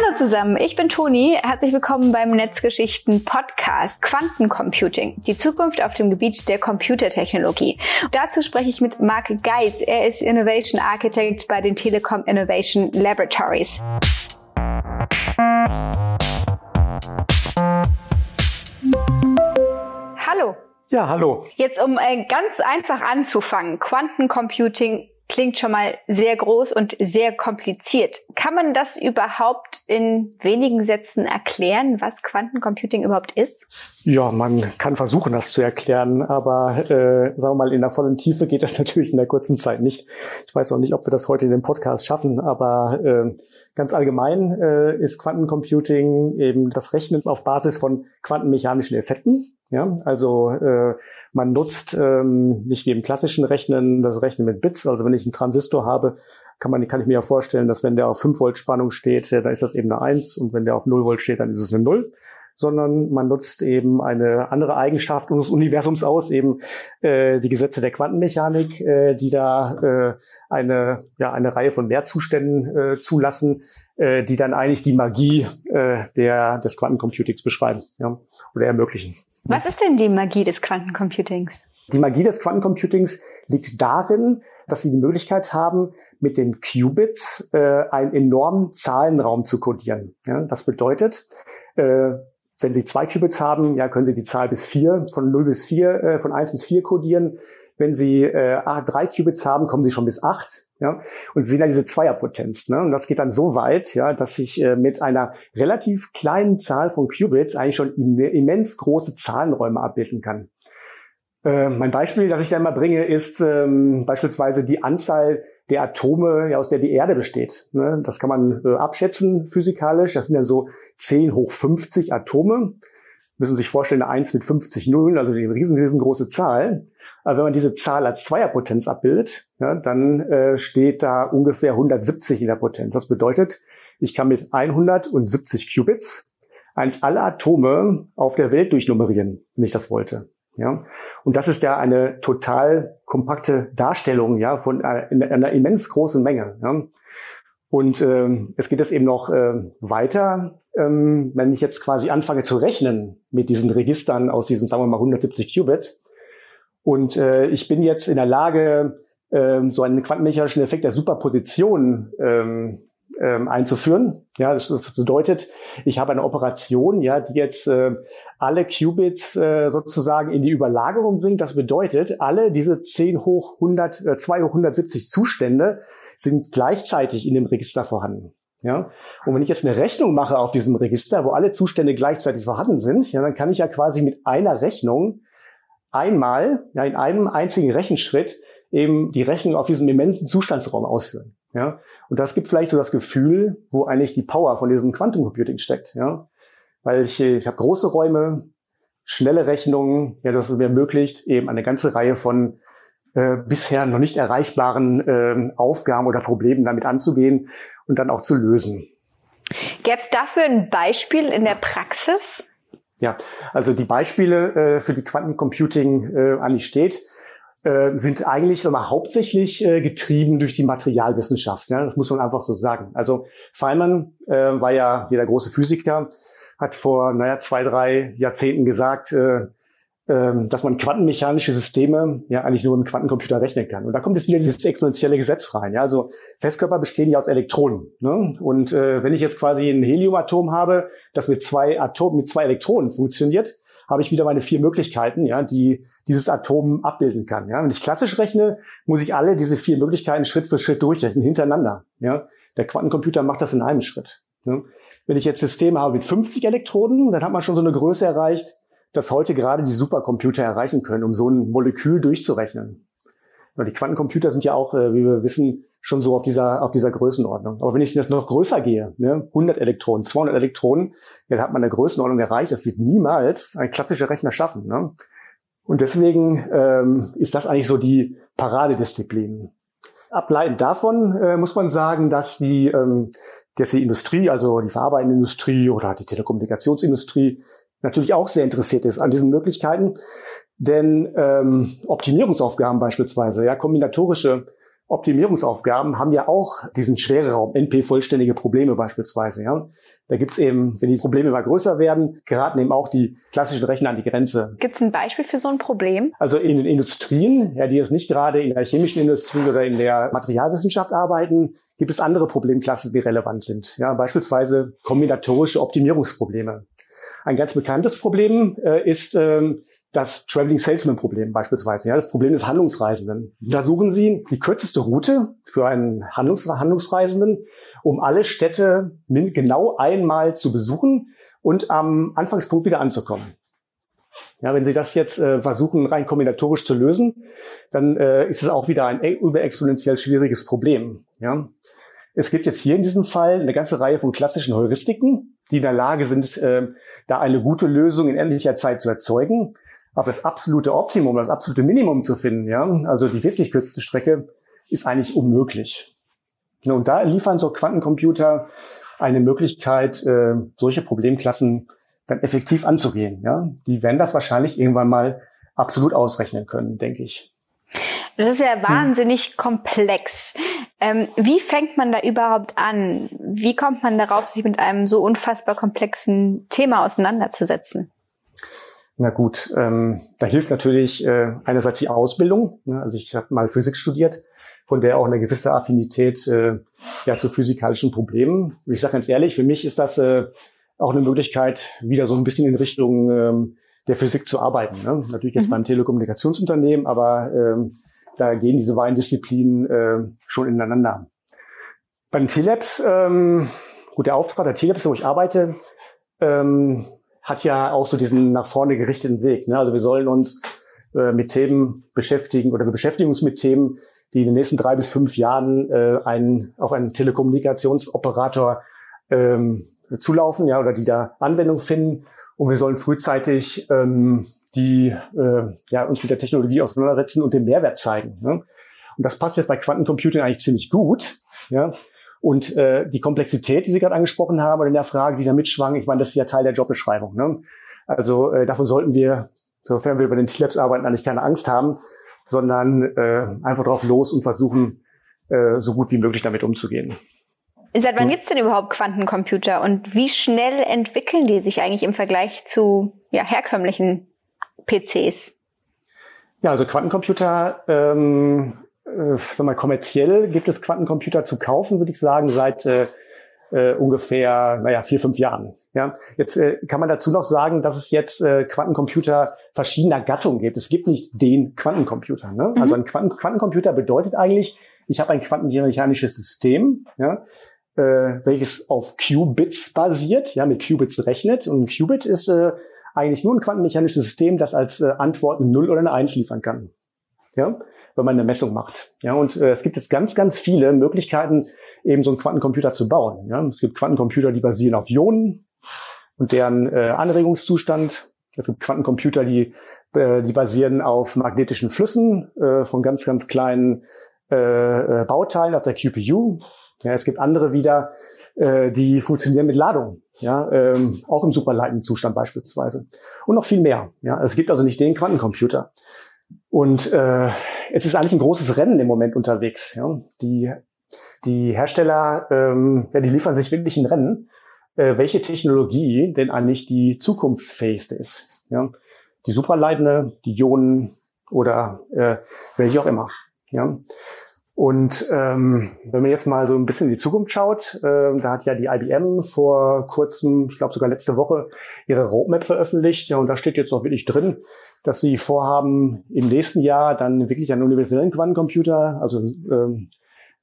Hallo zusammen, ich bin Toni. Herzlich willkommen beim Netzgeschichten Podcast Quantencomputing, die Zukunft auf dem Gebiet der Computertechnologie. Dazu spreche ich mit Mark Geitz. Er ist Innovation Architect bei den Telekom Innovation Laboratories. Hallo. Ja, hallo. Jetzt um äh, ganz einfach anzufangen, Quantencomputing klingt schon mal sehr groß und sehr kompliziert. Kann man das überhaupt in wenigen Sätzen erklären, was Quantencomputing überhaupt ist? Ja, man kann versuchen, das zu erklären, aber äh, sagen wir mal, in der vollen Tiefe geht das natürlich in der kurzen Zeit nicht. Ich weiß auch nicht, ob wir das heute in dem Podcast schaffen, aber äh, ganz allgemein äh, ist Quantencomputing eben das Rechnen auf Basis von quantenmechanischen Effekten. Ja, also äh, man nutzt ähm, nicht wie im klassischen Rechnen das Rechnen mit Bits. Also wenn ich einen Transistor habe, kann man kann ich mir ja vorstellen, dass wenn der auf 5 Volt Spannung steht, äh, dann ist das eben eine 1 und wenn der auf 0 Volt steht, dann ist es eine 0 sondern man nutzt eben eine andere Eigenschaft unseres Universums aus, eben äh, die Gesetze der Quantenmechanik, äh, die da äh, eine, ja, eine Reihe von Mehrzuständen äh, zulassen, äh, die dann eigentlich die Magie äh, der, des Quantencomputings beschreiben ja, oder ermöglichen. Was ist denn die Magie des Quantencomputings? Die Magie des Quantencomputings liegt darin, dass sie die Möglichkeit haben, mit den Qubits äh, einen enormen Zahlenraum zu codieren. Ja, das bedeutet, äh, wenn Sie zwei Qubits haben, ja, können Sie die Zahl bis vier, von 0 bis 4, äh, von 1 bis 4 codieren. Wenn Sie äh, drei Qubits haben, kommen Sie schon bis 8. Ja, und Sie sehen ja diese Zweierpotenz. Ne? Und das geht dann so weit, ja, dass ich äh, mit einer relativ kleinen Zahl von Qubits eigentlich schon immens große Zahlenräume abbilden kann. Äh, mein Beispiel, das ich da immer bringe, ist ähm, beispielsweise die Anzahl der Atome, ja, aus der die Erde besteht. Ne? Das kann man äh, abschätzen physikalisch. Das sind dann so 10 hoch 50 Atome. Müssen Sie sich vorstellen, eine 1 mit 50 Nullen, also eine riesen, riesengroße Zahl. Aber wenn man diese Zahl als Zweierpotenz abbildet, ja, dann äh, steht da ungefähr 170 in der Potenz. Das bedeutet, ich kann mit 170 Qubits eigentlich alle Atome auf der Welt durchnummerieren, wenn ich das wollte. Ja, und das ist ja eine total kompakte Darstellung ja von einer, einer immens großen Menge. Ja. Und ähm, es geht jetzt eben noch äh, weiter, ähm, wenn ich jetzt quasi anfange zu rechnen mit diesen Registern aus diesen, sagen wir mal, 170 Qubits. Und äh, ich bin jetzt in der Lage, äh, so einen quantenmechanischen Effekt der Superposition ähm, ähm, einzuführen. Ja, das, das, bedeutet, ich habe eine Operation, ja, die jetzt äh, alle Qubits äh, sozusagen in die Überlagerung bringt. Das bedeutet, alle diese 10 hoch 100, äh, 2 hoch 170 Zustände sind gleichzeitig in dem Register vorhanden. Ja, und wenn ich jetzt eine Rechnung mache auf diesem Register, wo alle Zustände gleichzeitig vorhanden sind, ja, dann kann ich ja quasi mit einer Rechnung einmal, ja, in einem einzigen Rechenschritt eben die Rechnung auf diesem immensen Zustandsraum ausführen. Ja, und das gibt vielleicht so das Gefühl, wo eigentlich die Power von diesem Quantencomputing steckt. Ja, weil ich, ich habe große Räume, schnelle Rechnungen, ja, das mir ermöglicht, eben eine ganze Reihe von äh, bisher noch nicht erreichbaren äh, Aufgaben oder Problemen damit anzugehen und dann auch zu lösen. Gäbe es dafür ein Beispiel in der Praxis? Ja, also die Beispiele äh, für die Quantencomputing äh, an die steht, sind eigentlich immer hauptsächlich äh, getrieben durch die Materialwissenschaft. Ja? Das muss man einfach so sagen. Also Feynman äh, war ja hier der große Physiker, hat vor naja, zwei, drei Jahrzehnten gesagt, äh, ähm, dass man quantenmechanische Systeme ja eigentlich nur im Quantencomputer rechnen kann. Und da kommt jetzt wieder dieses exponentielle Gesetz rein. Ja? Also Festkörper bestehen ja aus Elektronen. Ne? Und äh, wenn ich jetzt quasi ein Heliumatom habe, das mit zwei Atomen, mit zwei Elektronen funktioniert, habe ich wieder meine vier Möglichkeiten, ja, die dieses Atom abbilden kann. Ja. Wenn ich klassisch rechne, muss ich alle diese vier Möglichkeiten Schritt für Schritt durchrechnen, hintereinander. Ja. Der Quantencomputer macht das in einem Schritt. Ja. Wenn ich jetzt Systeme habe mit 50 Elektroden, dann hat man schon so eine Größe erreicht, dass heute gerade die Supercomputer erreichen können, um so ein Molekül durchzurechnen. Die Quantencomputer sind ja auch, äh, wie wir wissen, schon so auf dieser, auf dieser Größenordnung. Aber wenn ich das noch größer gehe, ne, 100 Elektronen, 200 Elektronen, ja, dann hat man eine Größenordnung erreicht. Das wird niemals ein klassischer Rechner schaffen. Ne? Und deswegen ähm, ist das eigentlich so die Paradedisziplin. Ableitend davon äh, muss man sagen, dass die, ähm, dass die Industrie, also die verarbeitende Industrie oder die Telekommunikationsindustrie natürlich auch sehr interessiert ist an diesen Möglichkeiten. Denn ähm, Optimierungsaufgaben beispielsweise, ja, kombinatorische Optimierungsaufgaben haben ja auch diesen Schwereraum, NP-vollständige Probleme beispielsweise. Ja. Da gibt's eben, wenn die Probleme immer größer werden, geraten eben auch die klassischen Rechner an die Grenze. Gibt's ein Beispiel für so ein Problem? Also in den Industrien, ja, die jetzt nicht gerade in der chemischen Industrie oder in der Materialwissenschaft arbeiten, gibt es andere Problemklassen, die relevant sind. Ja, beispielsweise kombinatorische Optimierungsprobleme. Ein ganz bekanntes Problem äh, ist ähm, das Traveling Salesman Problem beispielsweise, ja, das Problem des Handlungsreisenden. Da suchen Sie die kürzeste Route für einen Handlungs Handlungsreisenden, um alle Städte genau einmal zu besuchen und am Anfangspunkt wieder anzukommen. Ja, wenn Sie das jetzt äh, versuchen, rein kombinatorisch zu lösen, dann äh, ist es auch wieder ein e-, überexponentiell schwieriges Problem. Ja. Es gibt jetzt hier in diesem Fall eine ganze Reihe von klassischen Heuristiken, die in der Lage sind, äh, da eine gute Lösung in endlicher Zeit zu erzeugen. Aber das absolute Optimum, das absolute Minimum zu finden, ja, also die wirklich kürzeste Strecke, ist eigentlich unmöglich. Und da liefern so Quantencomputer eine Möglichkeit, äh, solche Problemklassen dann effektiv anzugehen. Ja, die werden das wahrscheinlich irgendwann mal absolut ausrechnen können, denke ich. Das ist ja hm. wahnsinnig hm. komplex. Ähm, wie fängt man da überhaupt an? Wie kommt man darauf, sich mit einem so unfassbar komplexen Thema auseinanderzusetzen? Na gut, ähm, da hilft natürlich äh, einerseits die Ausbildung. Ne? Also ich habe mal Physik studiert, von der auch eine gewisse Affinität äh, ja zu physikalischen Problemen. Ich sage ganz ehrlich, für mich ist das äh, auch eine Möglichkeit, wieder so ein bisschen in Richtung ähm, der Physik zu arbeiten. Ne? Natürlich jetzt mhm. beim Telekommunikationsunternehmen, aber ähm, da gehen diese beiden Disziplinen äh, schon ineinander. Bei den T-Labs, ähm, gut, der Auftrag der T-Labs, wo ich arbeite, ähm, hat ja auch so diesen nach vorne gerichteten Weg. Ne? Also wir sollen uns äh, mit Themen beschäftigen oder wir beschäftigen uns mit Themen, die in den nächsten drei bis fünf Jahren äh, einen, auf einen Telekommunikationsoperator ähm, zulaufen, ja, oder die da Anwendung finden. Und wir sollen frühzeitig ähm, die äh, ja, uns mit der Technologie auseinandersetzen und den Mehrwert zeigen. Ne? Und das passt jetzt bei Quantencomputing eigentlich ziemlich gut. Ja? Und äh, die Komplexität, die Sie gerade angesprochen haben, oder in der Frage, die da mitschwang, ich meine, das ist ja Teil der Jobbeschreibung. Ne? Also äh, davon sollten wir, sofern wir über den T-Labs arbeiten, eigentlich keine Angst haben, sondern äh, einfach drauf los und versuchen, äh, so gut wie möglich damit umzugehen. Seit wann gibt's denn überhaupt Quantencomputer und wie schnell entwickeln die sich eigentlich im Vergleich zu ja, herkömmlichen PCs? Ja, also Quantencomputer ähm, äh, sag mal, kommerziell gibt es Quantencomputer zu kaufen, würde ich sagen, seit äh, äh, ungefähr, naja, vier, fünf Jahren. Ja, jetzt äh, kann man dazu noch sagen, dass es jetzt äh, Quantencomputer verschiedener Gattungen gibt. Es gibt nicht den Quantencomputer. Ne? Mhm. Also ein Quanten Quantencomputer bedeutet eigentlich, ich habe ein quantenmechanisches System, ja, äh, welches auf Qubits basiert, ja, mit Qubits rechnet. Und ein Qubit ist äh, eigentlich nur ein quantenmechanisches System, das als äh, Antwort eine 0 oder eine 1 liefern kann. Ja, wenn man eine Messung macht. Ja, und äh, es gibt jetzt ganz, ganz viele Möglichkeiten, eben so einen Quantencomputer zu bauen. Ja, es gibt Quantencomputer, die basieren auf Ionen und deren äh, Anregungszustand. Es gibt Quantencomputer, die, äh, die basieren auf magnetischen Flüssen äh, von ganz, ganz kleinen äh, äh Bauteilen auf der QPU. Ja, es gibt andere wieder, äh, die funktionieren mit Ladung, ja, ähm, auch im superleitenden Zustand beispielsweise. Und noch viel mehr. Ja, es gibt also nicht den Quantencomputer. Und äh, es ist eigentlich ein großes Rennen im Moment unterwegs. Ja. Die, die Hersteller, ähm, ja, die liefern sich wirklich ein Rennen, äh, welche Technologie denn eigentlich die zukunftsfähigste ist. Ja. Die supraleitende, die Ionen oder äh, welche auch immer. Ja. Und ähm, wenn man jetzt mal so ein bisschen in die Zukunft schaut, äh, da hat ja die IBM vor kurzem, ich glaube sogar letzte Woche, ihre Roadmap veröffentlicht. Ja, und da steht jetzt auch wirklich drin, dass sie vorhaben, im nächsten Jahr dann wirklich einen universellen Quantencomputer, also ähm,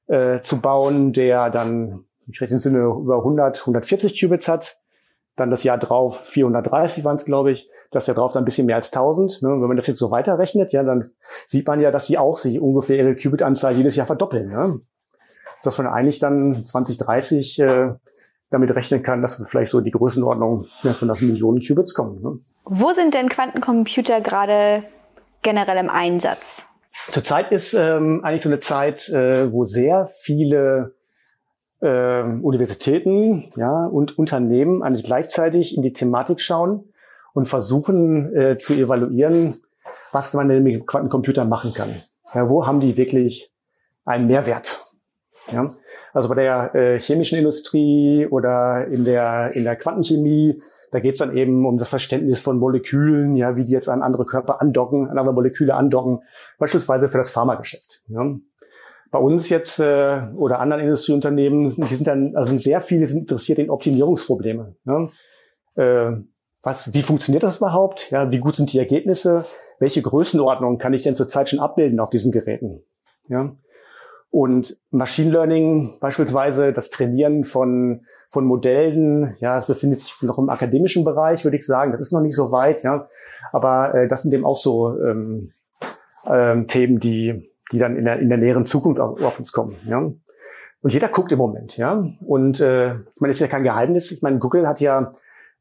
äh, zu bauen, der dann, ich rechne im Sinne, über 100, 140 Qubits hat. Dann das Jahr drauf 430 waren es, glaube ich. Das Jahr drauf dann ein bisschen mehr als 1000. Ne? Wenn man das jetzt so weiterrechnet, ja, dann sieht man ja, dass sie auch sich ungefähr ihre Qubit-Anzahl jedes Jahr verdoppeln. Ne? Dass man eigentlich dann 2030 äh, damit rechnen kann, dass wir vielleicht so die Größenordnung ja, von das Millionen Qubits kommen. Ne? Wo sind denn Quantencomputer gerade generell im Einsatz? Zurzeit ist ähm, eigentlich so eine Zeit, äh, wo sehr viele äh, Universitäten ja, und Unternehmen eigentlich gleichzeitig in die Thematik schauen und versuchen äh, zu evaluieren, was man denn mit Quantencomputer machen kann. Ja, wo haben die wirklich einen Mehrwert. Ja? Also bei der äh, chemischen Industrie oder in der, in der Quantenchemie, da geht es dann eben um das Verständnis von Molekülen, ja, wie die jetzt an andere Körper andocken, an andere Moleküle andocken, beispielsweise für das Pharmageschäft. Ja. Bei uns jetzt äh, oder anderen Industrieunternehmen, die sind dann, also sehr viele sind interessiert in Optimierungsprobleme. Ja. Äh, was, wie funktioniert das überhaupt? Ja, wie gut sind die Ergebnisse? Welche Größenordnung kann ich denn zurzeit schon abbilden auf diesen Geräten? Ja. Und Machine Learning beispielsweise, das Trainieren von, von Modellen, ja, das befindet sich noch im akademischen Bereich, würde ich sagen. Das ist noch nicht so weit, ja. Aber äh, das sind eben auch so ähm, ähm, Themen, die, die dann in der, in der näheren Zukunft auf, auf uns kommen, ja. Und jeder guckt im Moment, ja. Und äh, ich meine, ist ja kein Geheimnis. Ich meine, Google hat ja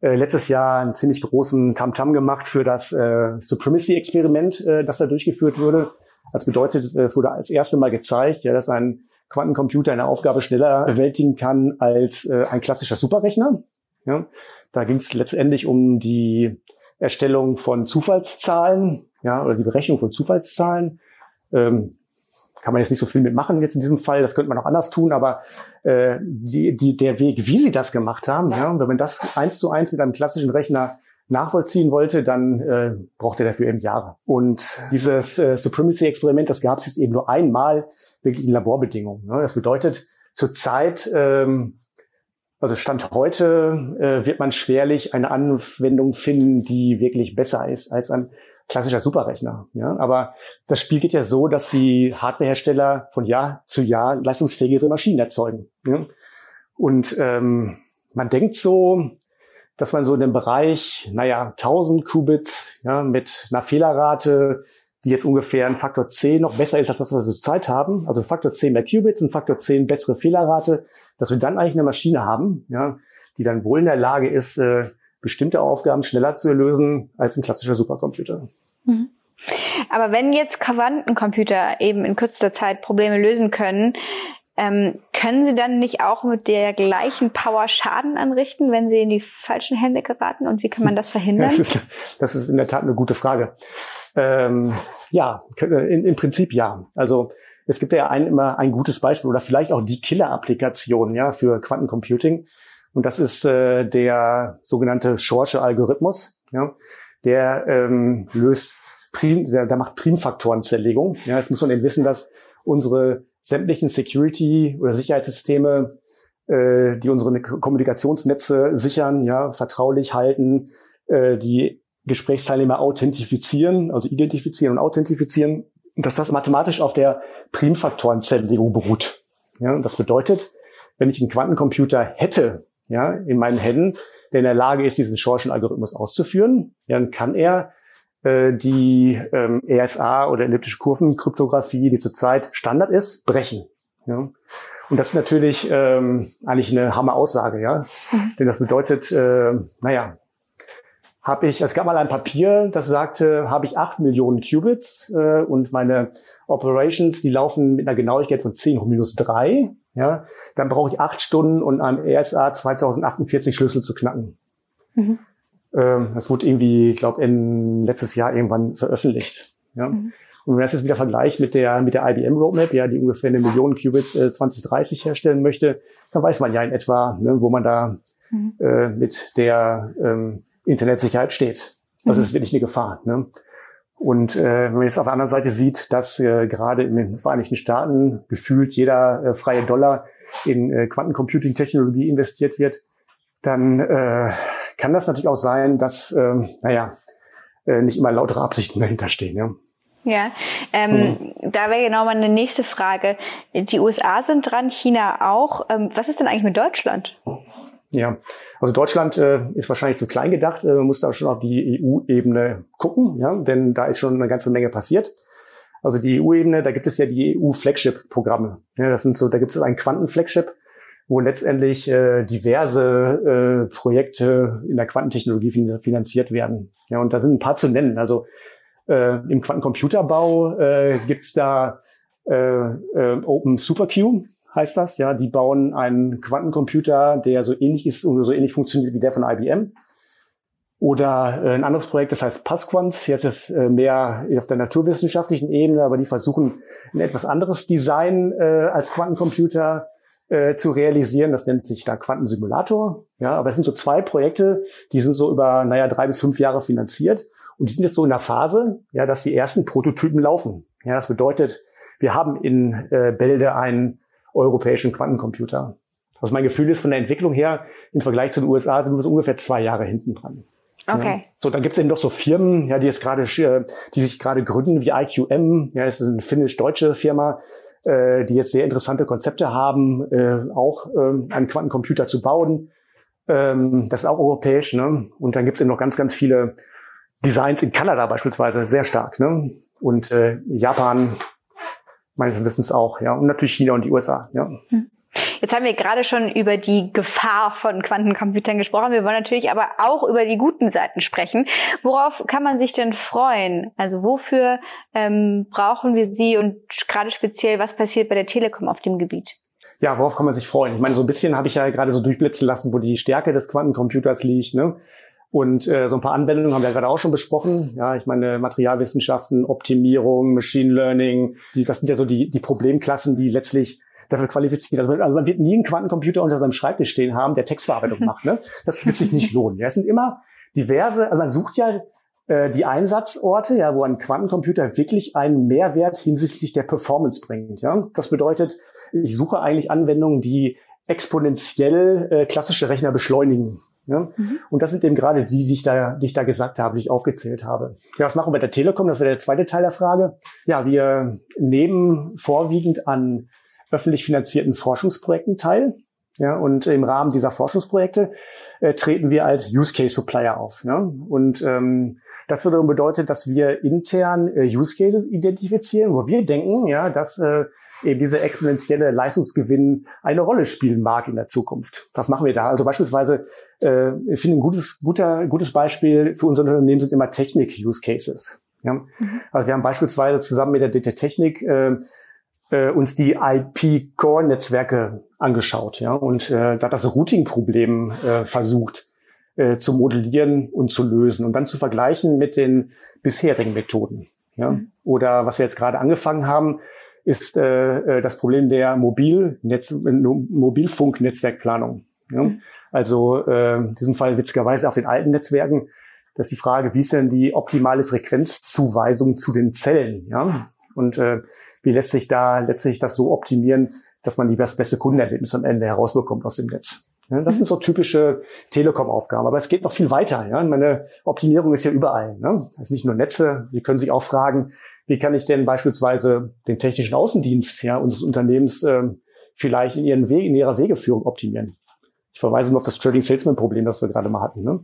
äh, letztes Jahr einen ziemlich großen Tamtam -Tam gemacht für das äh, Supremacy-Experiment, äh, das da durchgeführt wurde. Das bedeutet, es wurde als erste Mal gezeigt, ja, dass ein Quantencomputer eine Aufgabe schneller bewältigen kann als äh, ein klassischer Superrechner. Ja. Da ging es letztendlich um die Erstellung von Zufallszahlen, ja, oder die Berechnung von Zufallszahlen. Ähm, kann man jetzt nicht so viel mitmachen jetzt in diesem Fall, das könnte man auch anders tun, aber äh, die, die, der Weg, wie sie das gemacht haben, ja, wenn man das eins zu eins mit einem klassischen Rechner nachvollziehen wollte, dann äh, braucht er dafür eben Jahre. Und dieses äh, Supremacy-Experiment, das gab es jetzt eben nur einmal wirklich in Laborbedingungen. Ne? Das bedeutet, zurzeit, ähm, also Stand heute, äh, wird man schwerlich eine Anwendung finden, die wirklich besser ist als ein klassischer Superrechner. Ja? Aber das Spiel geht ja so, dass die Hardwarehersteller von Jahr zu Jahr leistungsfähigere Maschinen erzeugen. Ja? Und ähm, man denkt so, dass man so in dem Bereich, naja, 1000 Qubits ja, mit einer Fehlerrate, die jetzt ungefähr ein Faktor 10 noch besser ist, als das, was wir zurzeit haben, also Faktor 10 mehr Qubits und Faktor 10 bessere Fehlerrate, dass wir dann eigentlich eine Maschine haben, ja, die dann wohl in der Lage ist, äh, bestimmte Aufgaben schneller zu lösen als ein klassischer Supercomputer. Mhm. Aber wenn jetzt Quantencomputer eben in kürzester Zeit Probleme lösen können, ähm, können Sie dann nicht auch mit der gleichen Power Schaden anrichten, wenn Sie in die falschen Hände geraten? Und wie kann man das verhindern? Das ist, das ist in der Tat eine gute Frage. Ähm, ja, in, im Prinzip ja. Also es gibt ja ein, immer ein gutes Beispiel oder vielleicht auch die Killer-Applikation ja, für Quantencomputing. Und das ist äh, der sogenannte Schorsche Algorithmus. Ja, der ähm, löst Prim, der, der macht Primfaktorenzerlegung. Ja, jetzt muss man eben wissen, dass unsere sämtlichen Security- oder Sicherheitssysteme, äh, die unsere Kommunikationsnetze sichern, ja, vertraulich halten, äh, die Gesprächsteilnehmer authentifizieren, also identifizieren und authentifizieren, dass das mathematisch auf der Primfaktorenzerlegung beruht. Ja, und das bedeutet, wenn ich einen Quantencomputer hätte, ja, in meinen Händen, der in der Lage ist, diesen Schorschen Algorithmus auszuführen, dann kann er äh, die ähm, ESA oder elliptische Kurvenkryptographie, die zurzeit Standard ist, brechen. Ja? Und das ist natürlich ähm, eigentlich eine Hammer-Aussage, ja. Mhm. Denn das bedeutet, äh, naja, habe ich, es gab mal ein Papier, das sagte, habe ich acht Millionen Qubits äh, und meine Operations, die laufen mit einer Genauigkeit von 10 hoch minus 3, ja, dann brauche ich acht Stunden, um am ESA 2048 Schlüssel zu knacken. Mhm. Ähm, das wurde irgendwie, ich glaube, letztes Jahr irgendwann veröffentlicht. Ja. Mhm. Und wenn man das jetzt wieder vergleicht mit der, mit der IBM Roadmap, ja, die ungefähr eine Million Qubits äh, 2030 herstellen möchte, dann weiß man ja in etwa, ne, wo man da mhm. äh, mit der ähm, Internetsicherheit steht. Also es mhm. ist wirklich eine Gefahr. Ne? Und äh, wenn man jetzt auf der anderen Seite sieht, dass äh, gerade in den Vereinigten Staaten gefühlt jeder äh, freie Dollar in äh, Quantencomputing-Technologie investiert wird, dann äh, kann das natürlich auch sein, dass, ähm, naja, äh, nicht immer lautere Absichten dahinter stehen. Ja. Ja, ähm, mhm. da wäre genau meine nächste Frage. Die USA sind dran, China auch. Ähm, was ist denn eigentlich mit Deutschland? Ja, also Deutschland äh, ist wahrscheinlich zu klein gedacht. Äh, man muss da schon auf die EU-Ebene gucken, ja, denn da ist schon eine ganze Menge passiert. Also die EU-Ebene, da gibt es ja die EU-Flagship-Programme. Ja, das sind so, da gibt es ein Quanten-Flagship, wo letztendlich äh, diverse äh, Projekte in der Quantentechnologie finanziert werden. Ja, und da sind ein paar zu nennen. Also äh, im Quantencomputerbau äh, gibt's da äh, äh, Open SuperQ, heißt das. Ja, die bauen einen Quantencomputer, der so ähnlich ist und so ähnlich funktioniert wie der von IBM. Oder äh, ein anderes Projekt, das heißt Pasquants. Hier ist es äh, mehr auf der naturwissenschaftlichen Ebene, aber die versuchen ein etwas anderes Design äh, als Quantencomputer äh, zu realisieren. Das nennt sich da Quantensimulator. Ja, aber es sind so zwei Projekte, die sind so über, naja, drei bis fünf Jahre finanziert. Und die sind jetzt so in der Phase, ja, dass die ersten Prototypen laufen. Ja, das bedeutet, wir haben in äh, Bälde einen europäischen Quantencomputer. Was mein Gefühl ist, von der Entwicklung her, im Vergleich zu den USA sind wir so ungefähr zwei Jahre hinten dran. Okay. Ja. So, dann gibt es eben doch so Firmen, ja, die jetzt gerade, äh, die sich gerade gründen, wie IQM, ja, das ist eine finnisch-deutsche Firma, äh, die jetzt sehr interessante Konzepte haben, äh, auch äh, einen Quantencomputer zu bauen. Ähm, das ist auch europäisch, ne? Und dann gibt es eben noch ganz, ganz viele Designs in Kanada beispielsweise, sehr stark, ne? Und äh, Japan meines Wissens auch, ja. Und natürlich China und die USA, ja. Hm. Jetzt haben wir gerade schon über die Gefahr von Quantencomputern gesprochen. Wir wollen natürlich aber auch über die guten Seiten sprechen. Worauf kann man sich denn freuen? Also wofür ähm, brauchen wir sie und gerade speziell, was passiert bei der Telekom auf dem Gebiet? Ja, worauf kann man sich freuen? Ich meine, so ein bisschen habe ich ja gerade so durchblitzen lassen, wo die Stärke des Quantencomputers liegt. Ne? Und äh, so ein paar Anwendungen haben wir ja gerade auch schon besprochen. Ja, ich meine Materialwissenschaften, Optimierung, Machine Learning, die, das sind ja so die, die Problemklassen, die letztlich dafür qualifiziert. Also, also man wird nie einen Quantencomputer unter seinem Schreibtisch stehen haben, der Textverarbeitung macht. Ne? Das wird sich nicht lohnen. Ja, es sind immer diverse, also man sucht ja äh, die Einsatzorte, ja, wo ein Quantencomputer wirklich einen Mehrwert hinsichtlich der Performance bringt. Ja? Das bedeutet, ich suche eigentlich Anwendungen, die exponentiell äh, klassische Rechner beschleunigen. Ja? Mhm. Und das sind eben gerade die, die ich, da, die ich da gesagt habe, die ich aufgezählt habe. Ja, was machen wir bei der Telekom? Das wäre der zweite Teil der Frage. Ja, wir nehmen vorwiegend an öffentlich finanzierten Forschungsprojekten teil. Ja, und im Rahmen dieser Forschungsprojekte äh, treten wir als Use Case Supplier auf. Ja? Und ähm, das wiederum bedeutet, dass wir intern äh, Use Cases identifizieren, wo wir denken, ja, dass äh, eben diese exponentielle Leistungsgewinn eine Rolle spielen mag in der Zukunft. Was machen wir da? Also beispielsweise, äh, ich finde ein gutes, guter, gutes Beispiel für unser Unternehmen sind immer Technik-Use Cases. Ja? Mhm. Also wir haben beispielsweise zusammen mit der DT Technik äh, äh, uns die IP-Core-Netzwerke angeschaut ja, und äh, da das Routing-Problem äh, versucht äh, zu modellieren und zu lösen und dann zu vergleichen mit den bisherigen Methoden. Ja. Mhm. Oder was wir jetzt gerade angefangen haben, ist äh, äh das Problem der Mobilnetz Mobilfunknetzwerkplanung. Ja. Mhm. Also äh, in diesem Fall witzigerweise auf den alten Netzwerken, das ist die Frage, wie ist denn die optimale Frequenzzuweisung zu den Zellen? Ja? Und äh, wie lässt sich da letztlich das so optimieren, dass man das beste Kundenerlebnis am Ende herausbekommt aus dem Netz. Ja, das sind so typische Telekom-Aufgaben. Aber es geht noch viel weiter. Ja? Meine Optimierung ist ja überall. Ne? Das sind nicht nur Netze. Wir können sich auch fragen, wie kann ich denn beispielsweise den technischen Außendienst ja, unseres Unternehmens äh, vielleicht in, ihren Weg, in ihrer Wegeführung optimieren. Ich verweise nur auf das Trading Salesman Problem, das wir gerade mal hatten. Ne?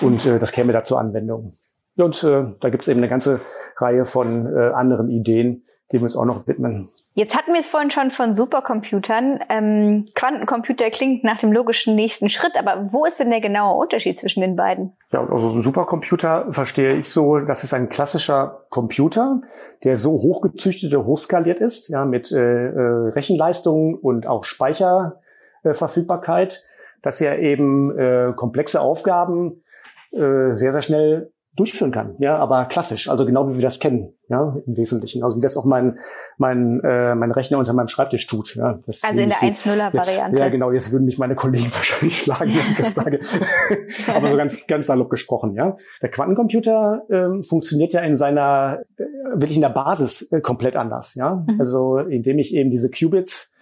Und äh, das käme da zur Anwendung. Und äh, da gibt es eben eine ganze Reihe von äh, anderen Ideen, dem wir uns auch noch widmen. Jetzt hatten wir es vorhin schon von Supercomputern. Ähm, Quantencomputer klingt nach dem logischen nächsten Schritt, aber wo ist denn der genaue Unterschied zwischen den beiden? Ja, also ein Supercomputer verstehe ich so, das ist ein klassischer Computer, der so hochgezüchtet und hochskaliert ist, ja, mit äh, äh, Rechenleistung und auch Speicherverfügbarkeit, äh, dass er eben äh, komplexe Aufgaben äh, sehr, sehr schnell durchführen kann, ja, aber klassisch, also genau wie wir das kennen, ja, im Wesentlichen, also wie das auch mein mein äh, mein Rechner unter meinem Schreibtisch tut, ja. Das also in der 1.0er Variante. Ja, genau, jetzt würden mich meine Kollegen wahrscheinlich schlagen, wenn ich das sage. aber so ganz ganz salopp gesprochen, ja. Der Quantencomputer äh, funktioniert ja in seiner äh, wirklich in der Basis äh, komplett anders, ja. Mhm. Also indem ich eben diese Qubits,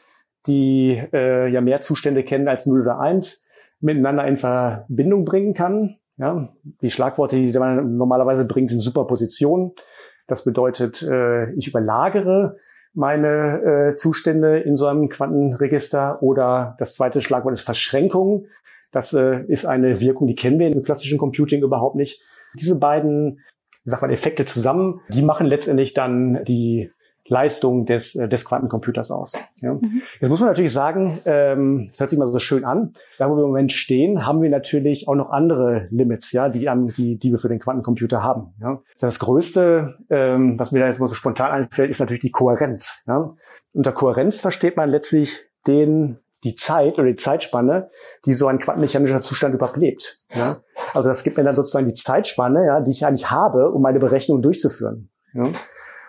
die äh, ja mehr Zustände kennen als 0 oder 1, miteinander in Verbindung bringen kann ja, die Schlagworte, die man normalerweise bringt, sind Superposition. Das bedeutet, äh, ich überlagere meine äh, Zustände in so einem Quantenregister oder das zweite Schlagwort ist Verschränkung. Das äh, ist eine Wirkung, die kennen wir im klassischen Computing überhaupt nicht. Diese beiden, sag mal, Effekte zusammen, die machen letztendlich dann die Leistung des, äh, des Quantencomputers aus. Ja. Mhm. Jetzt muss man natürlich sagen, ähm, das hört sich mal so schön an, da wo wir im Moment stehen, haben wir natürlich auch noch andere Limits, ja, die, die, die wir für den Quantencomputer haben. Ja. Das Größte, ähm, was mir da jetzt mal so spontan einfällt, ist natürlich die Kohärenz. Ja. Unter Kohärenz versteht man letztlich den die Zeit oder die Zeitspanne, die so ein quantenmechanischer Zustand überhaupt lebt. Ja? Also das gibt mir dann sozusagen die Zeitspanne, ja, die ich eigentlich habe, um meine Berechnung durchzuführen. Ja.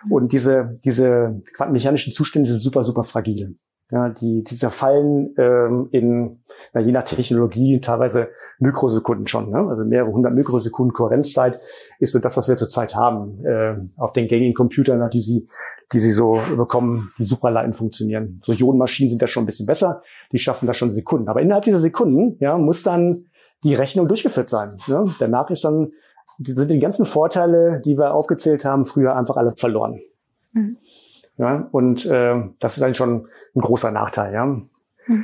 Und diese, diese quantenmechanischen Zustände sind super, super fragil. Ja, die, die zerfallen ähm, in, na, je nach Technologie, teilweise Mikrosekunden schon. Ne? Also mehrere hundert Mikrosekunden Kohärenzzeit ist so das, was wir zurzeit haben äh, auf den gängigen Computern, die sie, die sie so bekommen, die Supraleiten funktionieren. So Ionenmaschinen sind da schon ein bisschen besser, die schaffen das schon Sekunden. Aber innerhalb dieser Sekunden ja, muss dann die Rechnung durchgeführt sein. Ne? Danach ist dann, sind die ganzen Vorteile, die wir aufgezählt haben, früher einfach alle verloren. Mhm. Ja, und äh, das ist dann schon ein großer Nachteil. Ja. Mhm.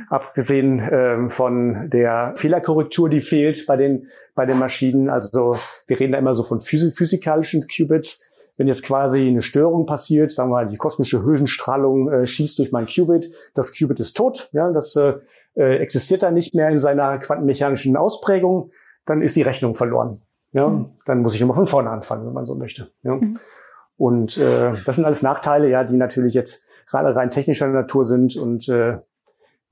Abgesehen äh, von der Fehlerkorrektur, die fehlt bei den, bei den Maschinen. Also wir reden da immer so von physik physikalischen Qubits. Wenn jetzt quasi eine Störung passiert, sagen wir mal, die kosmische Höhenstrahlung äh, schießt durch mein Qubit, das Qubit ist tot, ja, das äh, äh existiert dann nicht mehr in seiner quantenmechanischen Ausprägung, dann ist die Rechnung verloren. Ja, mhm. dann muss ich immer von vorne anfangen, wenn man so möchte. Ja. Mhm. Und äh, das sind alles Nachteile, ja, die natürlich jetzt gerade rein technischer Natur sind und äh,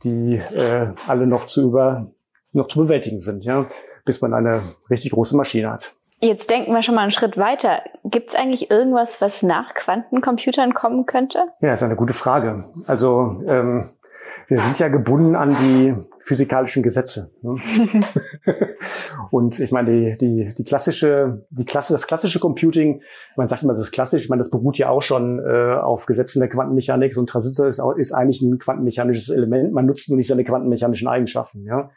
die äh, alle noch zu über noch zu bewältigen sind, ja, bis man eine richtig große Maschine hat. Jetzt denken wir schon mal einen Schritt weiter. Gibt es eigentlich irgendwas, was nach Quantencomputern kommen könnte? Ja, ist eine gute Frage. Also ähm, wir sind ja gebunden an die physikalischen Gesetze. Ne? und ich meine, die, die, die klassische, die Klasse, das klassische Computing, man sagt immer, das ist klassisch, ich meine, das beruht ja auch schon äh, auf Gesetzen der Quantenmechanik. So ein Transistor ist, ist eigentlich ein quantenmechanisches Element. Man nutzt nur nicht seine quantenmechanischen Eigenschaften. Ja?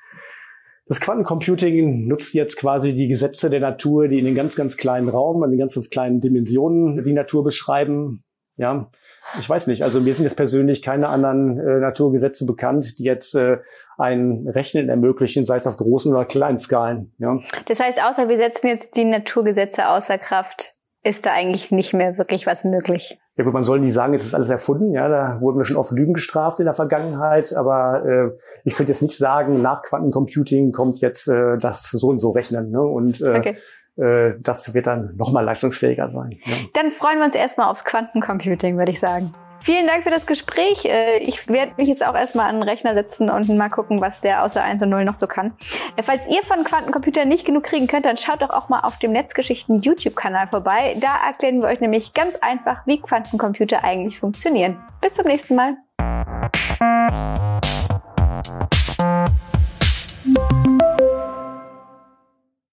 Das Quantencomputing nutzt jetzt quasi die Gesetze der Natur, die in den ganz, ganz kleinen Raum, in den ganz, ganz kleinen Dimensionen die Natur beschreiben. Ja, ich weiß nicht. Also mir sind jetzt persönlich keine anderen äh, Naturgesetze bekannt, die jetzt äh, ein Rechnen ermöglichen, sei es auf großen oder kleinen Skalen. Ja. Das heißt, außer wir setzen jetzt die Naturgesetze außer Kraft, ist da eigentlich nicht mehr wirklich was möglich. Ja gut, man soll nicht sagen, es ist alles erfunden. Ja, da wurden wir schon oft Lügen gestraft in der Vergangenheit. Aber äh, ich könnte jetzt nicht sagen, nach Quantencomputing kommt jetzt äh, das so und so rechnen. Ne? Und äh, okay das wird dann nochmal leistungsfähiger sein. Ja. Dann freuen wir uns erstmal aufs Quantencomputing, würde ich sagen. Vielen Dank für das Gespräch. Äh, ich werde mich jetzt auch erstmal an den Rechner setzen und mal gucken, was der außer 1 und 0 noch so kann. Äh, falls ihr von Quantencomputern nicht genug kriegen könnt, dann schaut doch auch mal auf dem Netzgeschichten YouTube-Kanal vorbei. Da erklären wir euch nämlich ganz einfach, wie Quantencomputer eigentlich funktionieren. Bis zum nächsten Mal.